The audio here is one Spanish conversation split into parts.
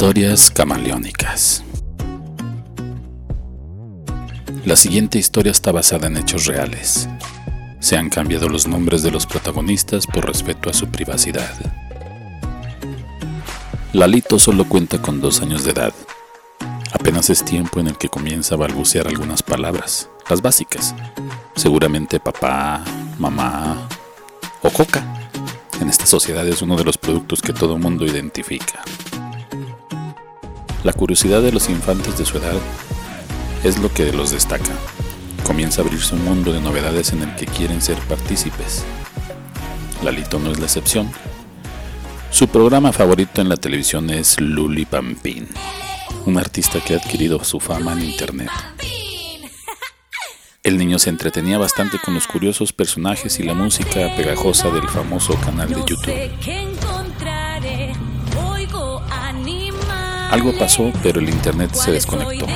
Historias camaleónicas. La siguiente historia está basada en hechos reales. Se han cambiado los nombres de los protagonistas por respeto a su privacidad. Lalito solo cuenta con dos años de edad. Apenas es tiempo en el que comienza a balbucear algunas palabras, las básicas. Seguramente papá, mamá o coca. En esta sociedad es uno de los productos que todo mundo identifica. La curiosidad de los infantes de su edad es lo que los destaca. Comienza a abrirse un mundo de novedades en el que quieren ser partícipes. Lalito no es la excepción. Su programa favorito en la televisión es Luli Pampín, un artista que ha adquirido su fama en internet. El niño se entretenía bastante con los curiosos personajes y la música pegajosa del famoso canal de YouTube. Algo pasó, pero el internet se desconectó.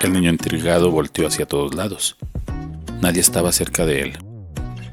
El niño intrigado volteó hacia todos lados. Nadie estaba cerca de él,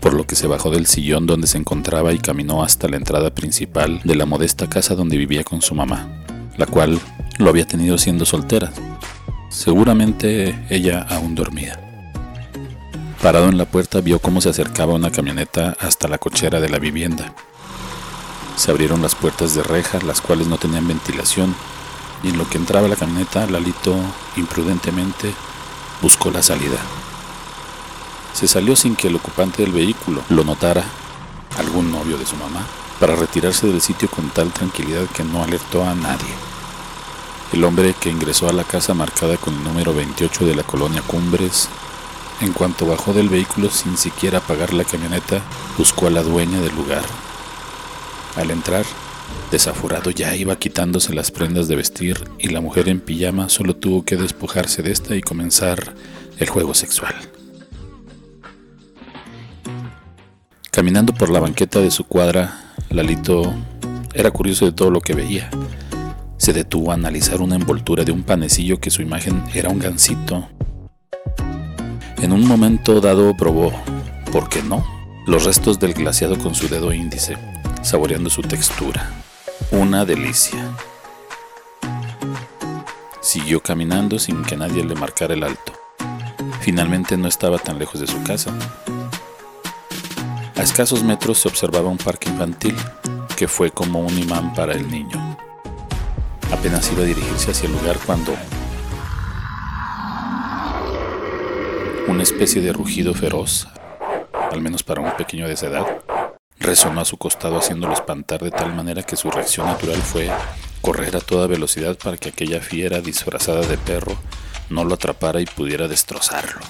por lo que se bajó del sillón donde se encontraba y caminó hasta la entrada principal de la modesta casa donde vivía con su mamá, la cual lo había tenido siendo soltera. Seguramente ella aún dormía. Parado en la puerta vio cómo se acercaba una camioneta hasta la cochera de la vivienda. Se abrieron las puertas de reja, las cuales no tenían ventilación, y en lo que entraba la camioneta, Lalito imprudentemente buscó la salida. Se salió sin que el ocupante del vehículo lo notara, algún novio de su mamá, para retirarse del sitio con tal tranquilidad que no alertó a nadie. El hombre que ingresó a la casa marcada con el número 28 de la colonia Cumbres, en cuanto bajó del vehículo sin siquiera apagar la camioneta, buscó a la dueña del lugar al entrar, desaforado ya iba quitándose las prendas de vestir y la mujer en pijama solo tuvo que despojarse de esta y comenzar el juego sexual. Caminando por la banqueta de su cuadra, Lalito era curioso de todo lo que veía. Se detuvo a analizar una envoltura de un panecillo que su imagen era un gansito. En un momento dado probó, ¿por qué no?, los restos del glaciado con su dedo índice saboreando su textura. Una delicia. Siguió caminando sin que nadie le marcara el alto. Finalmente no estaba tan lejos de su casa. A escasos metros se observaba un parque infantil que fue como un imán para el niño. Apenas iba a dirigirse hacia el lugar cuando una especie de rugido feroz, al menos para un pequeño de esa edad, resonó a su costado haciéndolo espantar de tal manera que su reacción natural fue correr a toda velocidad para que aquella fiera disfrazada de perro no lo atrapara y pudiera destrozarlo.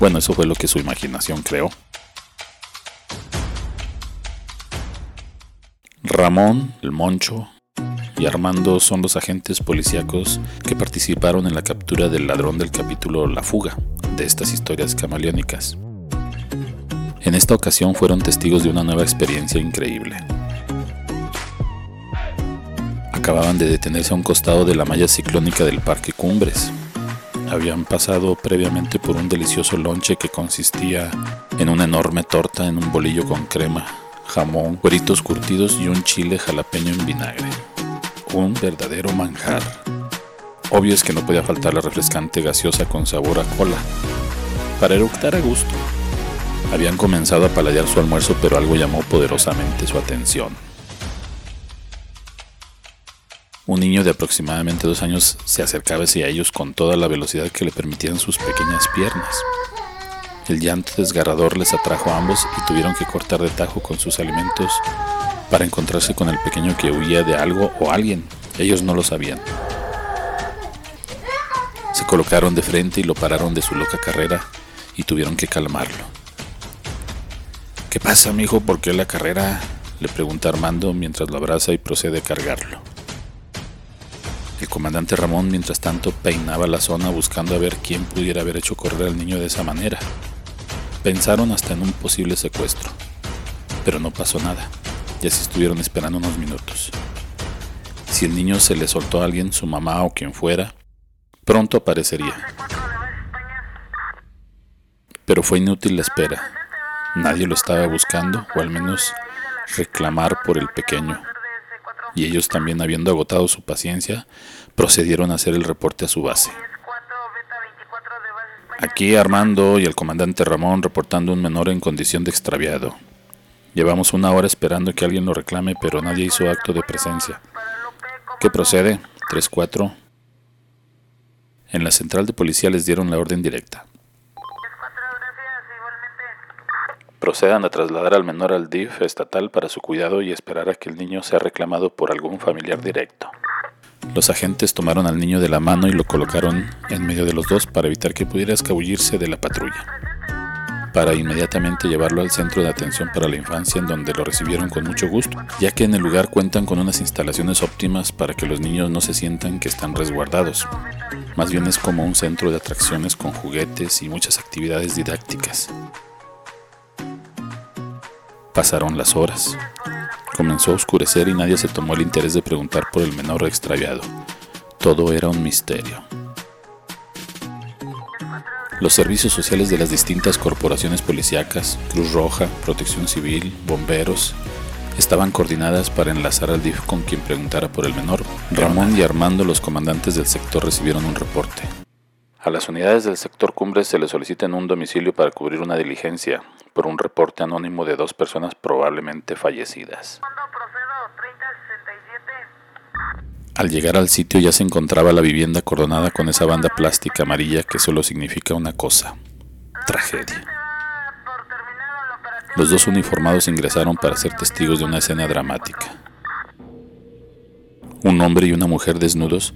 Bueno, eso fue lo que su imaginación creó. Ramón, el Moncho y Armando son los agentes policíacos que participaron en la captura del ladrón del capítulo La fuga de estas historias camaleónicas. En esta ocasión fueron testigos de una nueva experiencia increíble. Acababan de detenerse a un costado de la malla ciclónica del Parque Cumbres. Habían pasado previamente por un delicioso lonche que consistía en una enorme torta en un bolillo con crema, jamón, cueritos curtidos y un chile jalapeño en vinagre. Un verdadero manjar. Obvio es que no podía faltar la refrescante gaseosa con sabor a cola, para eructar a gusto. Habían comenzado a paladear su almuerzo, pero algo llamó poderosamente su atención. Un niño de aproximadamente dos años se acercaba hacia ellos con toda la velocidad que le permitían sus pequeñas piernas. El llanto desgarrador les atrajo a ambos y tuvieron que cortar de tajo con sus alimentos para encontrarse con el pequeño que huía de algo o alguien. Ellos no lo sabían. Se colocaron de frente y lo pararon de su loca carrera y tuvieron que calmarlo. ¿Qué pasa, mijo? ¿Por qué la carrera? Le pregunta Armando mientras lo abraza y procede a cargarlo. El comandante Ramón, mientras tanto, peinaba la zona buscando a ver quién pudiera haber hecho correr al niño de esa manera. Pensaron hasta en un posible secuestro, pero no pasó nada, y así estuvieron esperando unos minutos. Si el niño se le soltó a alguien, su mamá o quien fuera, pronto aparecería. Pero fue inútil la espera. Nadie lo estaba buscando, o al menos reclamar por el pequeño. y ellos también habiendo agotado su paciencia, procedieron a hacer el reporte a su base. Aquí Armando y el comandante Ramón reportando un menor en condición de extraviado. Llevamos una hora esperando que alguien lo reclame, pero nadie hizo acto de presencia. ¿Qué procede? 3-4. En la central de policía les dieron la orden directa. Procedan a trasladar al menor al DIF estatal para su cuidado y esperar a que el niño sea reclamado por algún familiar directo. Los agentes tomaron al niño de la mano y lo colocaron en medio de los dos para evitar que pudiera escabullirse de la patrulla, para inmediatamente llevarlo al centro de atención para la infancia en donde lo recibieron con mucho gusto, ya que en el lugar cuentan con unas instalaciones óptimas para que los niños no se sientan que están resguardados. Más bien es como un centro de atracciones con juguetes y muchas actividades didácticas. Pasaron las horas. Comenzó a oscurecer y nadie se tomó el interés de preguntar por el menor extraviado. Todo era un misterio. Los servicios sociales de las distintas corporaciones policíacas, Cruz Roja, Protección Civil, bomberos, estaban coordinadas para enlazar al DIF con quien preguntara por el menor. Ramón y Armando, los comandantes del sector, recibieron un reporte. A las unidades del sector Cumbres se les solicita un domicilio para cubrir una diligencia, por un reporte anónimo de dos personas probablemente fallecidas. Al llegar al sitio ya se encontraba la vivienda cordonada con esa banda plástica amarilla que solo significa una cosa, tragedia. Los dos uniformados ingresaron para ser testigos de una escena dramática. Un hombre y una mujer desnudos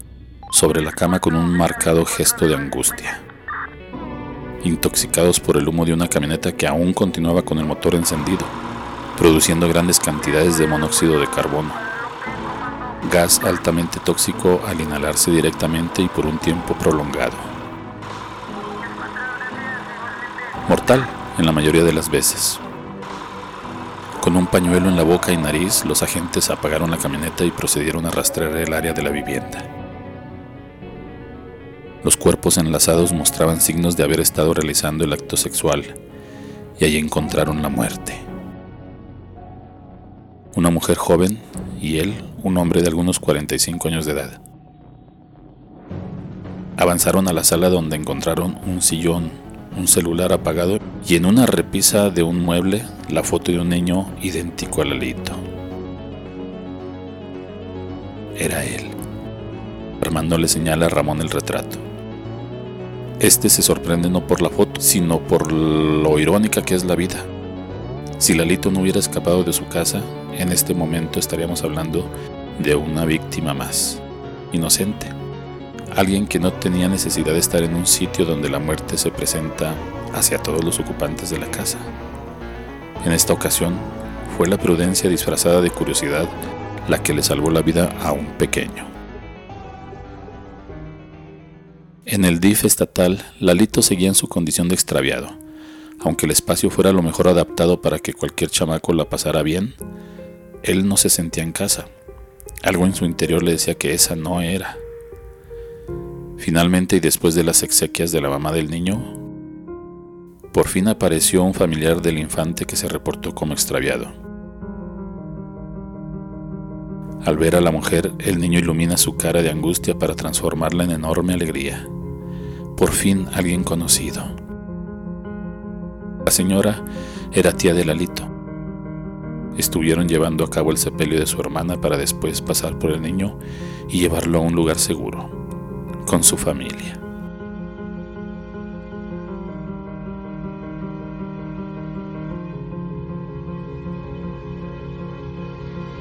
sobre la cama con un marcado gesto de angustia intoxicados por el humo de una camioneta que aún continuaba con el motor encendido, produciendo grandes cantidades de monóxido de carbono, gas altamente tóxico al inhalarse directamente y por un tiempo prolongado. Mortal en la mayoría de las veces. Con un pañuelo en la boca y nariz, los agentes apagaron la camioneta y procedieron a rastrear el área de la vivienda. Los cuerpos enlazados mostraban signos de haber estado realizando el acto sexual y allí encontraron la muerte. Una mujer joven y él, un hombre de algunos 45 años de edad. Avanzaron a la sala donde encontraron un sillón, un celular apagado y en una repisa de un mueble la foto de un niño idéntico al alito. Era él. Armando le señala a Ramón el retrato. Este se sorprende no por la foto, sino por lo irónica que es la vida. Si Lalito no hubiera escapado de su casa, en este momento estaríamos hablando de una víctima más, inocente. Alguien que no tenía necesidad de estar en un sitio donde la muerte se presenta hacia todos los ocupantes de la casa. En esta ocasión, fue la prudencia disfrazada de curiosidad la que le salvó la vida a un pequeño. En el DIF estatal, Lalito seguía en su condición de extraviado. Aunque el espacio fuera lo mejor adaptado para que cualquier chamaco la pasara bien, él no se sentía en casa. Algo en su interior le decía que esa no era. Finalmente, y después de las exequias de la mamá del niño, por fin apareció un familiar del infante que se reportó como extraviado. Al ver a la mujer, el niño ilumina su cara de angustia para transformarla en enorme alegría por fin alguien conocido. La señora era tía de Lalito. Estuvieron llevando a cabo el sepelio de su hermana para después pasar por el niño y llevarlo a un lugar seguro, con su familia.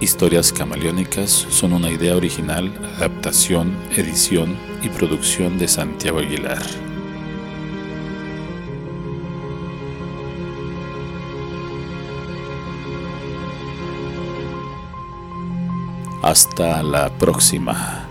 Historias camaleónicas son una idea original, adaptación, edición y producción de Santiago Aguilar. Hasta la próxima.